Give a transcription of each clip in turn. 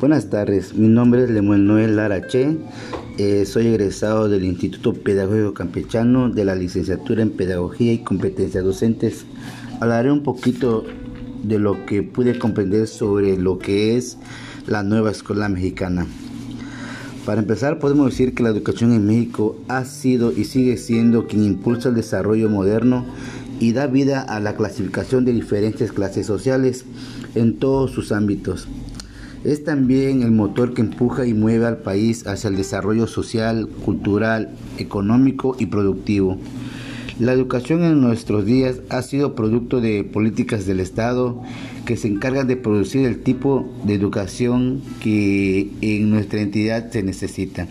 Buenas tardes, mi nombre es Lemuel Noel Larache, eh, soy egresado del Instituto Pedagógico Campechano de la licenciatura en Pedagogía y Competencias Docentes. Hablaré un poquito de lo que pude comprender sobre lo que es la nueva escuela mexicana. Para empezar, podemos decir que la educación en México ha sido y sigue siendo quien impulsa el desarrollo moderno y da vida a la clasificación de diferentes clases sociales en todos sus ámbitos. Es también el motor que empuja y mueve al país hacia el desarrollo social, cultural, económico y productivo. La educación en nuestros días ha sido producto de políticas del Estado que se encargan de producir el tipo de educación que en nuestra entidad se necesita.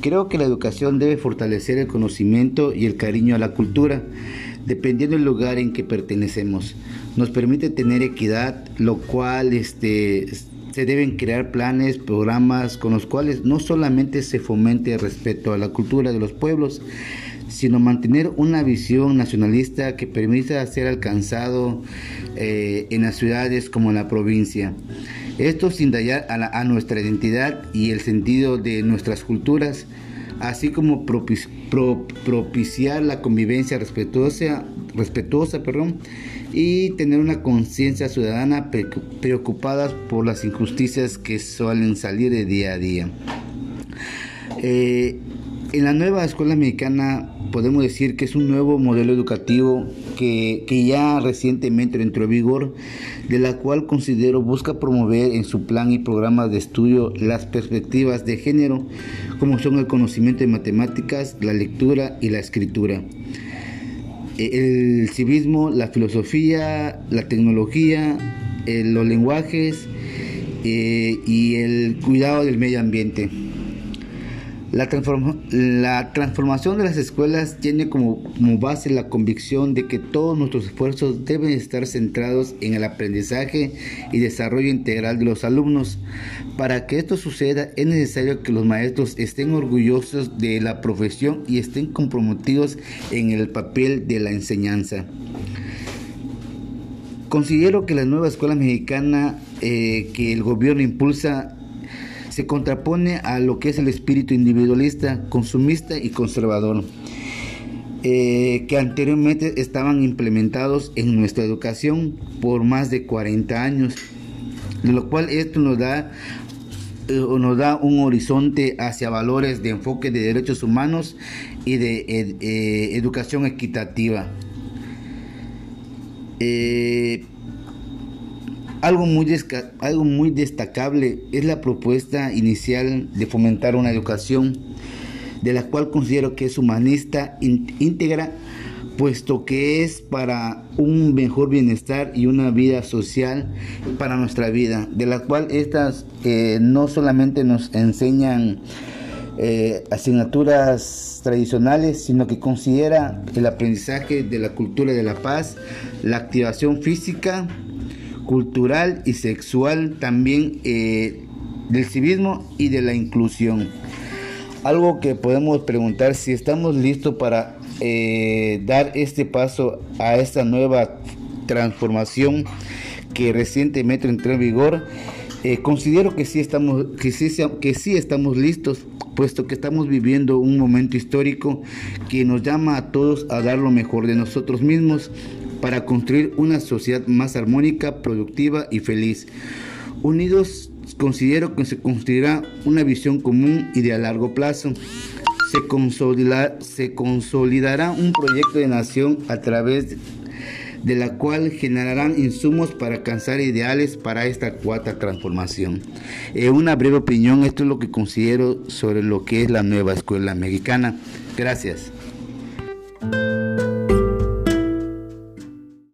Creo que la educación debe fortalecer el conocimiento y el cariño a la cultura, dependiendo del lugar en que pertenecemos. Nos permite tener equidad, lo cual este, se deben crear planes, programas con los cuales no solamente se fomente el respeto a la cultura de los pueblos, sino mantener una visión nacionalista que permita ser alcanzado eh, en las ciudades como en la provincia. Esto sin dañar a, nuestra identidad y el sentido de nuestras culturas, así como propiciar la convivencia respetuosa, respetuosa perdón, y tener una conciencia ciudadana preocupada por las injusticias que suelen salir de día a día. Eh, en la nueva escuela mexicana podemos decir que es un nuevo modelo educativo que, ya recientemente entró en vigor, de la cual considero busca promover en su plan y programas de estudio las perspectivas de género, como son el conocimiento de matemáticas, la lectura y la escritura el civismo, la filosofía, la tecnología, eh, los lenguajes eh, y el cuidado del medio ambiente. La, transformación de las escuelas tiene como, como, base la convicción de que todos nuestros esfuerzos deben estar centrados en el aprendizaje y desarrollo integral de los alumnos. Para que esto suceda es necesario que los maestros estén orgullosos de la profesión y estén comprometidos en el papel de la enseñanza. Considero que la nueva escuela mexicana eh, que el gobierno impulsa se contrapone a lo que es el espíritu individualista, consumista y conservador, eh, que anteriormente estaban implementados en nuestra educación por más de 40 años, lo cual esto nos da eh, nos da un horizonte hacia valores de enfoque de derechos humanos y de eh, educación equitativa. Algo muy, algo muy destacable es la propuesta inicial de fomentar una educación de la cual considero que es humanista, íntegra, puesto que es para un mejor bienestar y una vida social para nuestra vida, de la cual estas eh, no solamente nos enseñan eh, asignaturas tradicionales, sino que considera el aprendizaje de la cultura de la paz, la activación física, cultural y sexual también eh, del civismo y de la inclusión. Algo que podemos preguntar si estamos listos para eh, dar este paso a esta nueva transformación que recientemente entró en vigor. Eh, considero que sí, estamos, que, sí, que sí estamos listos, puesto que estamos viviendo un momento histórico que nos llama a todos a dar lo mejor de nosotros mismos para construir una sociedad más armónica, productiva y feliz. Unidos considero que se construirá una visión común y de a largo plazo. Se, se consolidará un proyecto de nación a través de la cual generarán insumos para alcanzar ideales para esta cuarta transformación. En una breve opinión, esto es lo que considero sobre lo que es la nueva escuela mexicana. Gracias.